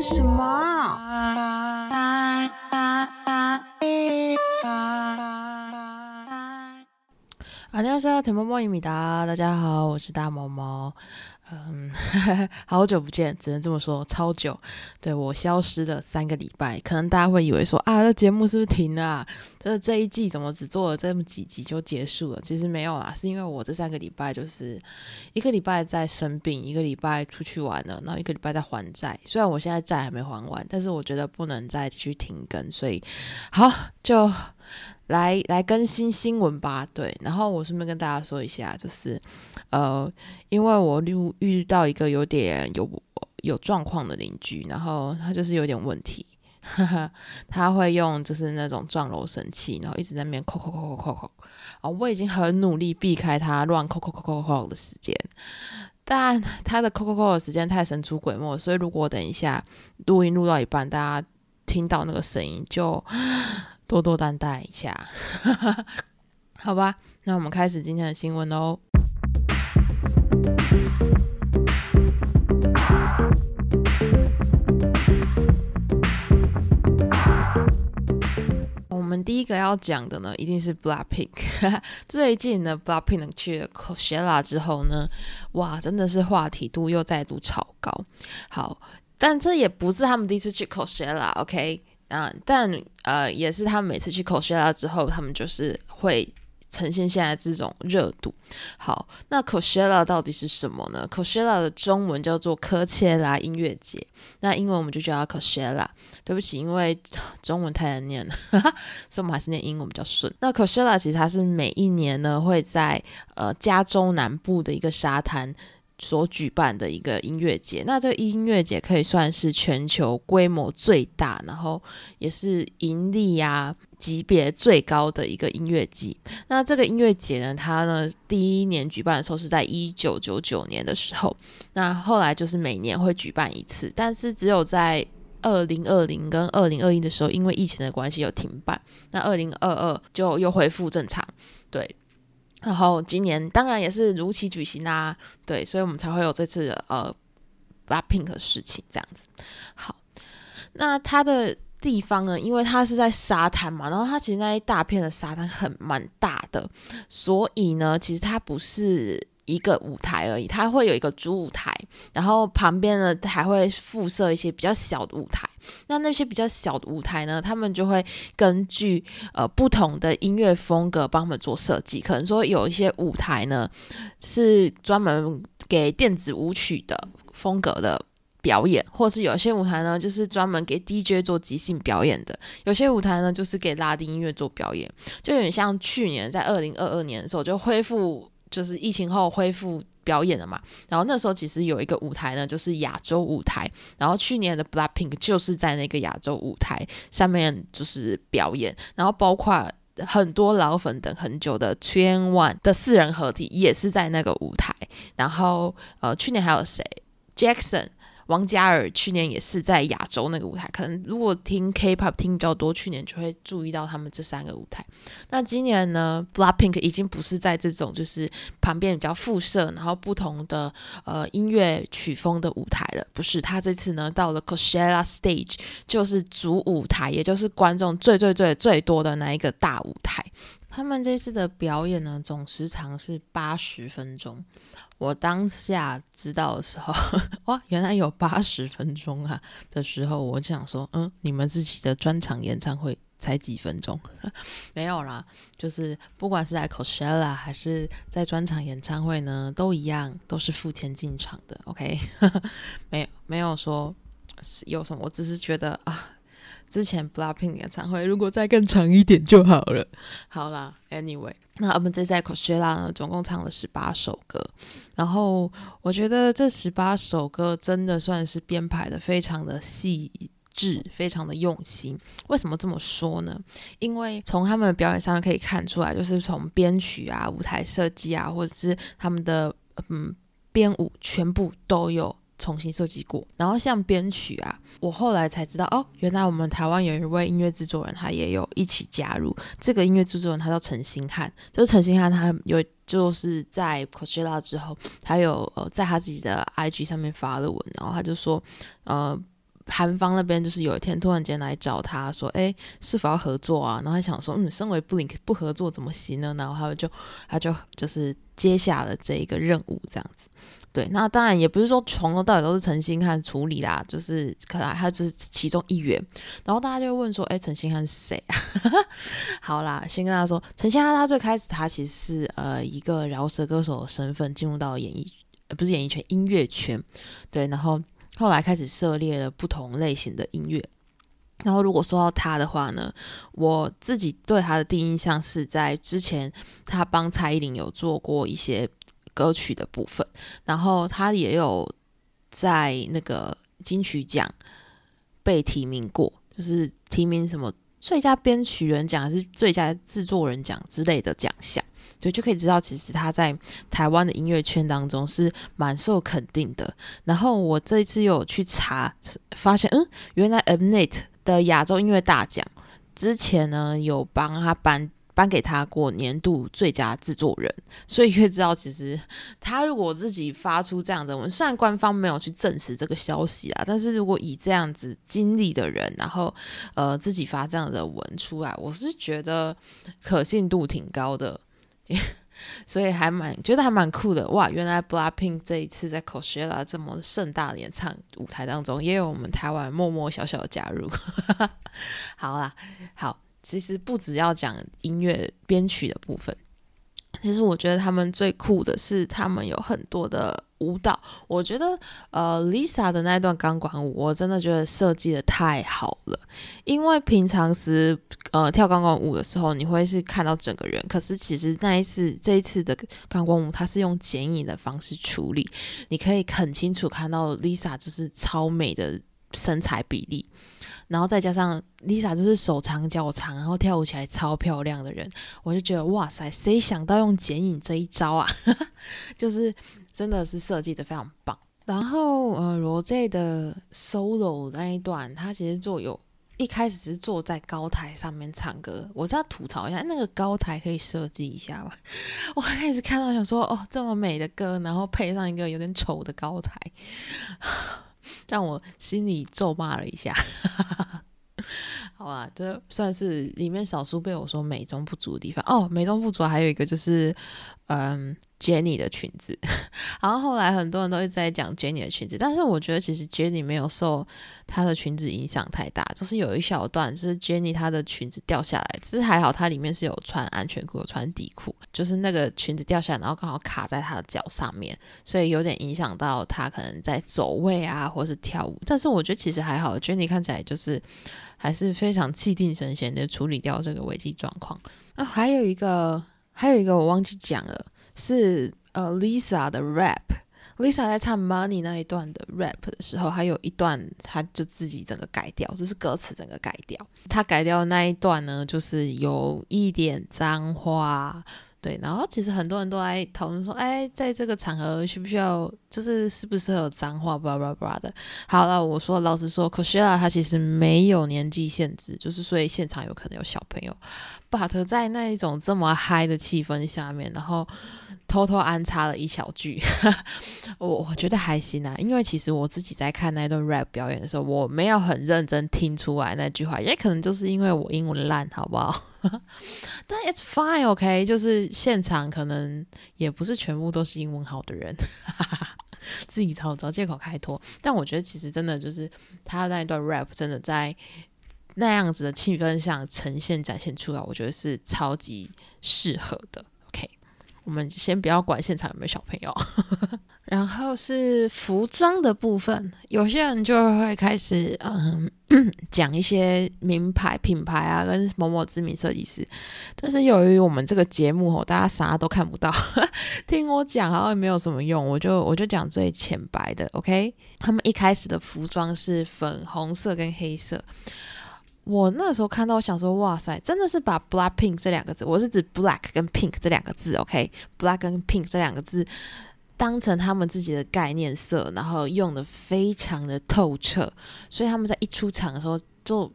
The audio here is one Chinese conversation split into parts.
什么？大毛毛一米达，大家好，我是大毛毛。嗯，好久不见，只能这么说，超久。对我消失了三个礼拜，可能大家会以为说啊，这节目是不是停了？这这一季怎么只做了这么几集就结束了？其实没有啊，是因为我这三个礼拜就是一个礼拜在生病，一个礼拜出去玩了，然后一个礼拜在还债。虽然我现在债还没还完，但是我觉得不能再继续停更，所以好就。来来更新新闻吧，对，然后我顺便跟大家说一下，就是呃，因为我遇遇到一个有点有有状况的邻居，然后他就是有点问题，他会用就是那种撞楼神器，然后一直在那边扣扣扣扣扣扣，啊，我已经很努力避开他乱扣扣扣扣扣的时间，但他的扣扣扣的时间太神出鬼没，所以如果等一下录音录到一半，大家听到那个声音就。多多担待一下，好吧。那我们开始今天的新闻喽。我们第一个要讲的呢，一定是 Blackpink。最近呢，Blackpink 去了 Coachella 之后呢，哇，真的是话题度又再度超高。好，但这也不是他们第一次去 Coachella，OK。啊，但呃，也是他们每次去 Coachella 之后，他们就是会呈现现在这种热度。好，那 Coachella 到底是什么呢？Coachella 的中文叫做科切拉音乐节，那英文我们就叫它 Coachella。对不起，因为 中文太难念了，所以我们还是念英文比较顺。那 Coachella 其实它是每一年呢会在呃加州南部的一个沙滩。所举办的一个音乐节，那这个音乐节可以算是全球规模最大，然后也是盈利呀级别最高的一个音乐季。那这个音乐节呢，它呢第一年举办的时候是在一九九九年的时候，那后来就是每年会举办一次，但是只有在二零二零跟二零二一的时候，因为疫情的关系有停办，那二零二二就又恢复正常，对。然后今年当然也是如期举行啦，对，所以我们才会有这次的呃，Blackpink 的事情这样子。好，那它的地方呢，因为它是在沙滩嘛，然后它其实那一大片的沙滩很蛮大的，所以呢，其实它不是。一个舞台而已，它会有一个主舞台，然后旁边呢还会附设一些比较小的舞台。那那些比较小的舞台呢，他们就会根据呃不同的音乐风格帮他们做设计。可能说有一些舞台呢是专门给电子舞曲的风格的表演，或是有些舞台呢就是专门给 DJ 做即兴表演的。有些舞台呢就是给拉丁音乐做表演，就有点像去年在二零二二年的时候就恢复。就是疫情后恢复表演了嘛，然后那时候其实有一个舞台呢，就是亚洲舞台，然后去年的 Blackpink 就是在那个亚洲舞台上面就是表演，然后包括很多老粉等很久的 TWIN ONE 的四人合体也是在那个舞台，然后呃去年还有谁？Jackson。王嘉尔去年也是在亚洲那个舞台，可能如果听 K-pop 听比较多，去年就会注意到他们这三个舞台。那今年呢，Blackpink 已经不是在这种就是旁边比较附设，然后不同的呃音乐曲风的舞台了，不是，他这次呢到了 Coachella Stage，就是主舞台，也就是观众最最最最多的那一个大舞台。他们这次的表演呢，总时长是八十分钟。我当下知道的时候，哇，原来有八十分钟啊！的时候，我想说，嗯，你们自己的专场演唱会才几分钟？没有啦，就是不管是在 Coachella 还是在专场演唱会呢，都一样，都是付钱进场的。OK，没有没有说有什么，我只是觉得啊。之前 Blackpink 演唱会如果再更长一点就好了。好啦 a n y w a y 那我们这次 Coachella 呢，总共唱了十八首歌。然后我觉得这十八首歌真的算是编排的非常的细致，非常的用心。为什么这么说呢？因为从他们的表演上可以看出来，就是从编曲啊、舞台设计啊，或者是他们的嗯编舞，全部都有。重新设计过，然后像编曲啊，我后来才知道哦，原来我们台湾有一位音乐制作人，他也有一起加入。这个音乐制作人他叫陈星汉，就是陈星汉，他有就是在 Coachella 之后，他有呃在他自己的 IG 上面发了文，然后他就说，呃，韩方那边就是有一天突然间来找他说，哎，是否要合作啊？然后他想说，嗯，身为 Blink 不合作怎么行呢？然后他就他就就是接下了这一个任务，这样子。对，那当然也不是说从头到尾都是陈星汉处理啦，就是可能他就是其中一员。然后大家就会问说，哎，陈星汉是谁啊？好啦，先跟大家说，陈星汉他最开始他其实是呃一个饶舌歌手的身份进入到演艺，呃不是演艺圈，音乐圈。对，然后后来开始涉猎了不同类型的音乐。然后如果说到他的话呢，我自己对他的第一印象是在之前他帮蔡依林有做过一些。歌曲的部分，然后他也有在那个金曲奖被提名过，就是提名什么最佳编曲人奖还是最佳制作人奖之类的奖项，所以就可以知道，其实他在台湾的音乐圈当中是蛮受肯定的。然后我这一次有去查，发现嗯，原来 Mnet 的亚洲音乐大奖之前呢有帮他颁。颁给他过年度最佳制作人，所以可以知道，其实他如果自己发出这样的文，虽然官方没有去证实这个消息啊，但是如果以这样子经历的人，然后呃自己发这样的文出来，我是觉得可信度挺高的，所以还蛮觉得还蛮酷的哇！原来 Blackpink 这一次在 Coachella 这么盛大的演唱舞台当中，也有我们台湾默默小小的加入，好啦，好。其实不只要讲音乐编曲的部分，其实我觉得他们最酷的是他们有很多的舞蹈。我觉得呃，Lisa 的那段钢管舞，我真的觉得设计的太好了。因为平常时呃跳钢管舞的时候，你会是看到整个人，可是其实那一次这一次的钢管舞，它是用剪影的方式处理，你可以很清楚看到 Lisa 就是超美的身材比例。然后再加上 Lisa 就是手长脚长，然后跳舞起来超漂亮的人，我就觉得哇塞，谁想到用剪影这一招啊？就是真的是设计的非常棒。然后呃，罗 J 的 solo 那一段，他其实做有一开始是坐在高台上面唱歌，我再吐槽一下，那个高台可以设计一下吗？我开始看到想说，哦，这么美的歌，然后配上一个有点丑的高台。让我心里咒骂了一下，好啊，这算是里面少数被我说美中不足的地方哦。美中不足还有一个就是，嗯。Jenny 的裙子，然后后来很多人都一直在讲 Jenny 的裙子，但是我觉得其实 Jenny 没有受她的裙子影响太大，就是有一小段就是 Jenny 她的裙子掉下来，只是还好她里面是有穿安全裤、有穿底裤，就是那个裙子掉下来，然后刚好卡在她的脚上面，所以有点影响到她可能在走位啊，或是跳舞。但是我觉得其实还好，Jenny 看起来就是还是非常气定神闲的处理掉这个危机状况。那还有一个，还有一个我忘记讲了。是呃，Lisa 的 rap，Lisa 在唱 Money 那一段的 rap 的时候，还有一段，他就自己整个改掉，就是歌词整个改掉。他改掉的那一段呢，就是有一点脏话。对，然后其实很多人都在讨论说，哎，在这个场合需不需要，就是是不是有脏话，巴拉巴拉的。好了，我说老实说 c o s h e l a 它其实没有年纪限制，就是所以现场有可能有小朋友。But 在那一种这么嗨的气氛下面，然后偷偷安插了一小句，我我觉得还行啊，因为其实我自己在看那段 rap 表演的时候，我没有很认真听出来那句话，也可能就是因为我英文烂，好不好？但 it's fine，OK，就是现场可能也不是全部都是英文好的人，自己找找借口开脱。但我觉得其实真的就是他那一段 rap 真的在那样子的气氛下呈现展现出来，我觉得是超级适合的。我们先不要管现场有没有小朋友。然后是服装的部分，有些人就会开始嗯 讲一些名牌品牌啊，跟某某知名设计师。但是由于我们这个节目哦，大家啥都看不到，听我讲好像也没有什么用，我就我就讲最浅白的。OK，他们一开始的服装是粉红色跟黑色。我那时候看到，我想说，哇塞，真的是把 black pink 这两个字，我是指 black 跟 pink 这两个字，OK，black 跟 pink 这两个字。当成他们自己的概念色，然后用的非常的透彻，所以他们在一出场的时候就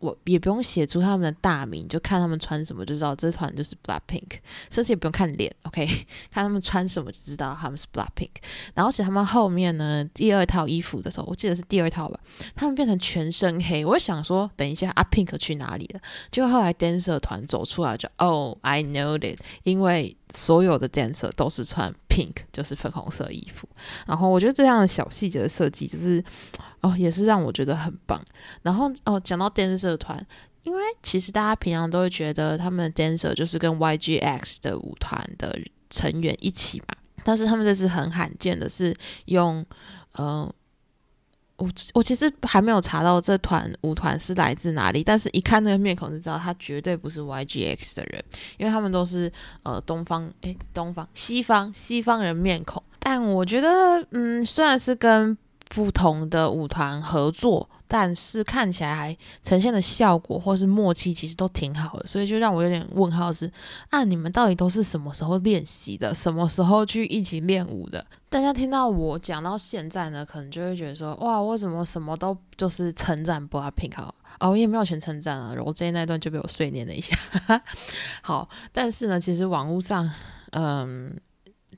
我也不用写出他们的大名，就看他们穿什么就知道这团就是 Blackpink，甚至也不用看脸，OK，看他们穿什么就知道他们是 Blackpink。然后，且他们后面呢，第二套衣服的时候，我记得是第二套吧，他们变成全身黑。我想说，等一下阿 Pink 去哪里了？就后来 Dancer 团走出来，就哦，I know it，因为所有的 Dancer 都是穿 Pink，就是粉红色衣服。然后我觉得这样的小细节的设计，就是哦，也是让我觉得很棒。然后哦，讲到 Dancer 团，因为其实大家平常都会觉得他们 Dancer 就是跟 YGX 的舞团的成员一起嘛。但是他们这次很罕见的是用，嗯，我我其实还没有查到这团舞团是来自哪里，但是一看那个面孔就知道他绝对不是 YGX 的人，因为他们都是呃东方诶，东方西方西方人面孔。但我觉得，嗯，虽然是跟不同的舞团合作。但是看起来还呈现的效果或是默契其实都挺好的，所以就让我有点问号是啊，你们到底都是什么时候练习的？什么时候去一起练舞的？大家听到我讲到现在呢，可能就会觉得说哇，为什么什么都就是称赞 BLACKPINK 好哦，也没有全称赞啊，然后这那段就被我碎念了一下。好，但是呢，其实网络上嗯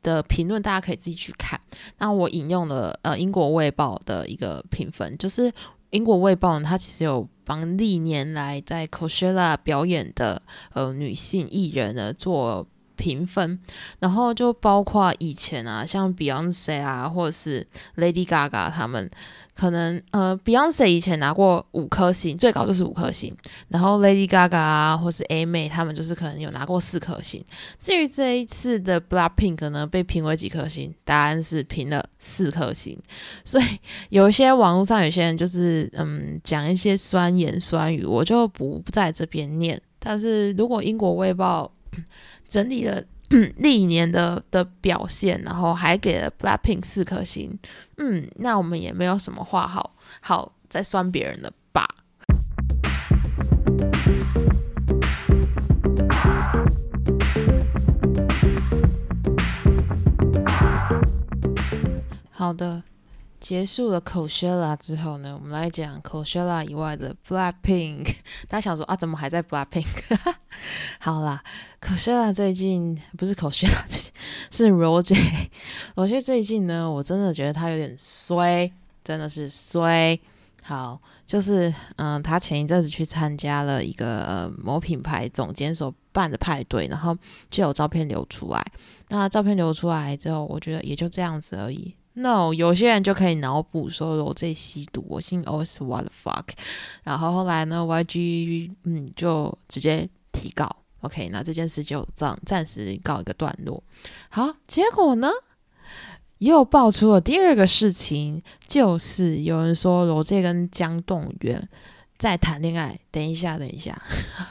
的评论大家可以自己去看。那我引用了呃英国卫报的一个评分，就是。英国卫报呢，它其实有帮历年来在 Coachella 表演的呃女性艺人呢做评分，然后就包括以前啊，像 Beyonce 啊，或者是 Lady Gaga 他们。可能呃，Beyonce 以前拿过五颗星，最高就是五颗星。然后 Lady Gaga 啊，或是 A 妹，他们就是可能有拿过四颗星。至于这一次的 Blackpink 呢，被评为几颗星？答案是评了四颗星。所以 有一些网络上有些人就是嗯，讲一些酸言酸语，我就不在这边念。但是如果英国卫报 整理了。历年的的表现，然后还给了 Blackpink 四颗星，嗯，那我们也没有什么话好好再酸别人了吧。好的。结束了 Coachella 之后呢，我们来讲 Coachella 以外的 Blackpink。大家想说啊，怎么还在 Blackpink？好啦，Coachella 最近不是 Coachella 最近是 Roger。Roger 最近呢，我真的觉得他有点衰，真的是衰。好，就是嗯，他前一阵子去参加了一个某品牌总监所办的派对，然后就有照片流出来。那照片流出来之后，我觉得也就这样子而已。No，有些人就可以脑补说我这吸毒，我信 always what the fuck。然后后来呢，YG 嗯就直接提告，OK，那这件事就暂暂时告一个段落。好，结果呢又爆出了第二个事情，就是有人说罗杰跟江栋元在谈恋爱。等一下，等一下，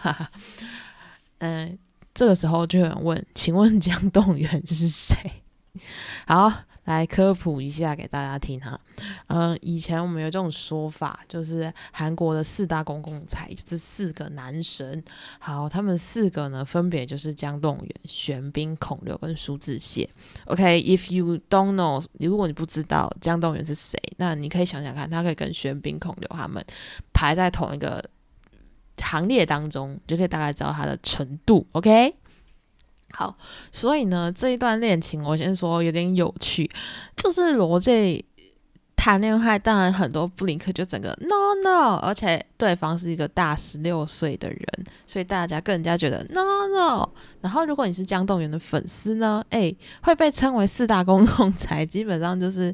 嗯，这个时候就有人问，请问江栋元是谁？好。来科普一下给大家听哈，嗯，以前我们有这种说法，就是韩国的四大公共财，这四个男神，好，他们四个呢，分别就是姜栋元、玄彬、孔刘跟苏志燮。OK，if you don't know，如果你不知道姜栋元是谁，那你可以想想看，他可以跟玄彬、孔刘他们排在同一个行列当中，就可以大概知道他的程度。OK。好，所以呢，这一段恋情我先说有点有趣，就是罗这谈恋爱，当然很多布林克就整个 no no，而且对方是一个大十六岁的人，所以大家更加觉得 no no。然后如果你是江栋元的粉丝呢，哎，会被称为四大公共财，基本上就是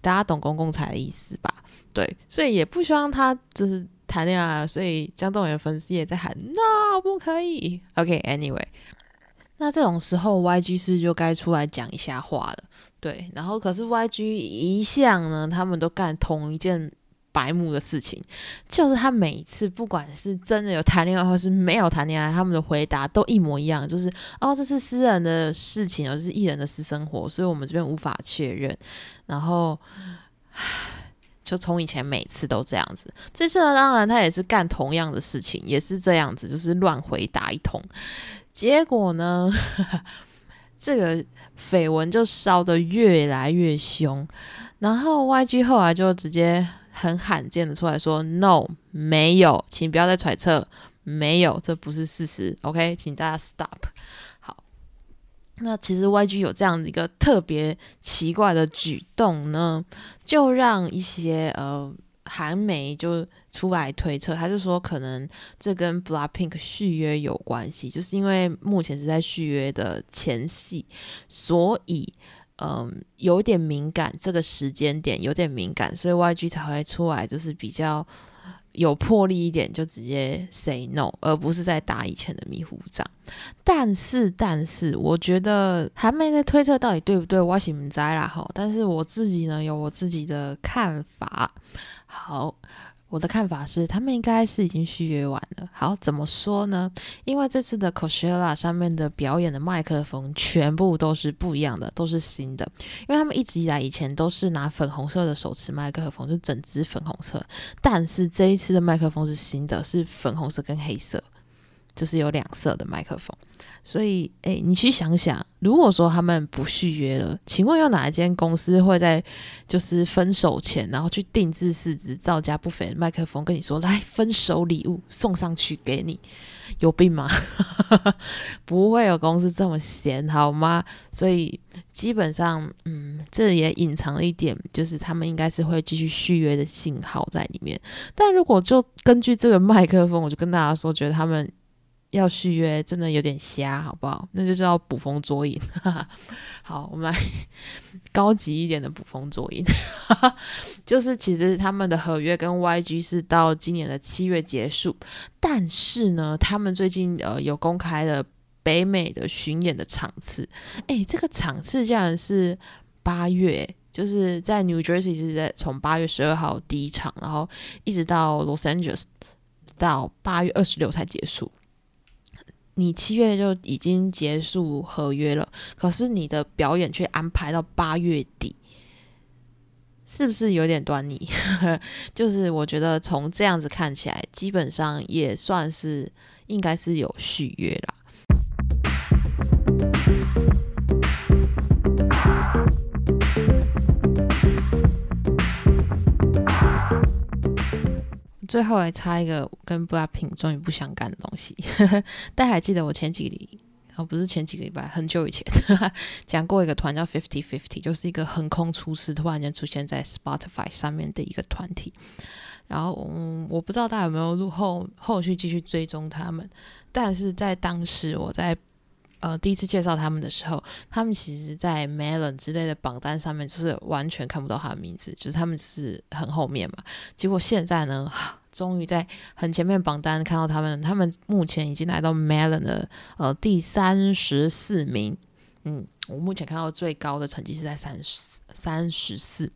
大家懂公共财的意思吧？对，所以也不希望他就是谈恋爱，所以江栋元粉丝也在喊 no 不可以。OK，anyway。那这种时候，YG 是就该出来讲一下话了，对。然后可是 YG 一向呢，他们都干同一件白目的事情，就是他每一次不管是真的有谈恋爱，或是没有谈恋爱，他们的回答都一模一样，就是哦，这是私人的事情，而是艺人的私生活，所以我们这边无法确认。然后，就从以前每次都这样子，这次呢，当然他也是干同样的事情，也是这样子，就是乱回答一通。结果呢，这个绯闻就烧得越来越凶，然后 YG 后来就直接很罕见的出来说 “no”，没有，请不要再揣测，没有，这不是事实。OK，请大家 stop。好，那其实 YG 有这样的一个特别奇怪的举动呢，就让一些呃韩媒就出来推测，他就说可能这跟 BLACKPINK 续约有关系，就是因为目前是在续约的前戏，所以。嗯，有点敏感，这个时间点有点敏感，所以 YG 才会出来，就是比较有魄力一点，就直接 say no，而不是在打以前的迷糊仗。但是，但是，我觉得还没在推测到底对不对，我心不在啦哈。但是我自己呢，有我自己的看法。好。我的看法是，他们应该是已经续约完了。好，怎么说呢？因为这次的 Coachella 上面的表演的麦克风全部都是不一样的，都是新的。因为他们一直以来以前都是拿粉红色的手持麦克风，就整支粉红色。但是这一次的麦克风是新的，是粉红色跟黑色，就是有两色的麦克风。所以，哎，你去想想，如果说他们不续约了，请问有哪一间公司会在就是分手前，然后去定制四支造价不菲的麦克风，跟你说来分手礼物送上去给你？有病吗？不会有公司这么闲好吗？所以基本上，嗯，这也隐藏了一点，就是他们应该是会继续续约的信号在里面。但如果就根据这个麦克风，我就跟大家说，觉得他们。要续约真的有点瞎，好不好？那就叫捕风捉影。好，我们来高级一点的捕风捉影，就是其实他们的合约跟 YG 是到今年的七月结束，但是呢，他们最近呃有公开了北美的巡演的场次。诶，这个场次竟然是八月，就是在 New Jersey 是在从八月十二号第一场，然后一直到 Los Angeles 到八月二十六才结束。你七月就已经结束合约了，可是你的表演却安排到八月底，是不是有点端倪？就是我觉得从这样子看起来，基本上也算是应该是有续约啦。最后来插一个跟 BLACKPINK 终于不相干的东西，大家还记得我前几个礼，哦不是前几个礼拜，很久以前 讲过一个团叫 Fifty Fifty，就是一个横空出世，突然间出现在 Spotify 上面的一个团体。然后嗯，我不知道大家有没有录后后续继续追踪他们，但是在当时我在呃第一次介绍他们的时候，他们其实在 Melon 之类的榜单上面就是完全看不到他的名字，就是他们是很后面嘛。结果现在呢？终于在很前面榜单看到他们，他们目前已经来到 Melon 的呃第三十四名。嗯，我目前看到最高的成绩是在三十三十四。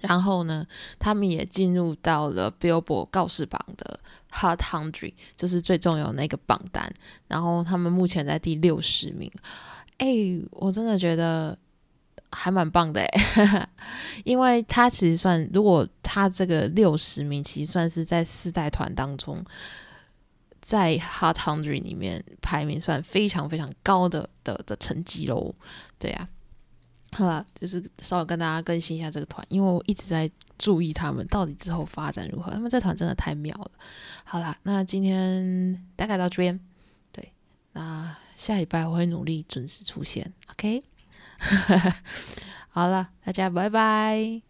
然后呢，他们也进入到了 Billboard 告示榜的 Hot Hundred，就是最重要那个榜单。然后他们目前在第六十名。哎，我真的觉得。还蛮棒的诶，因为他其实算，如果他这个六十名，其实算是在四代团当中，在 Hot Hundred 里面排名算非常非常高的的的成绩喽。对呀，好了，就是稍微跟大家更新一下这个团，因为我一直在注意他们到底之后发展如何。他们这团真的太妙了。好啦，那今天大概到这边，对，那下礼拜我会努力准时出现，OK。好了，大家拜拜。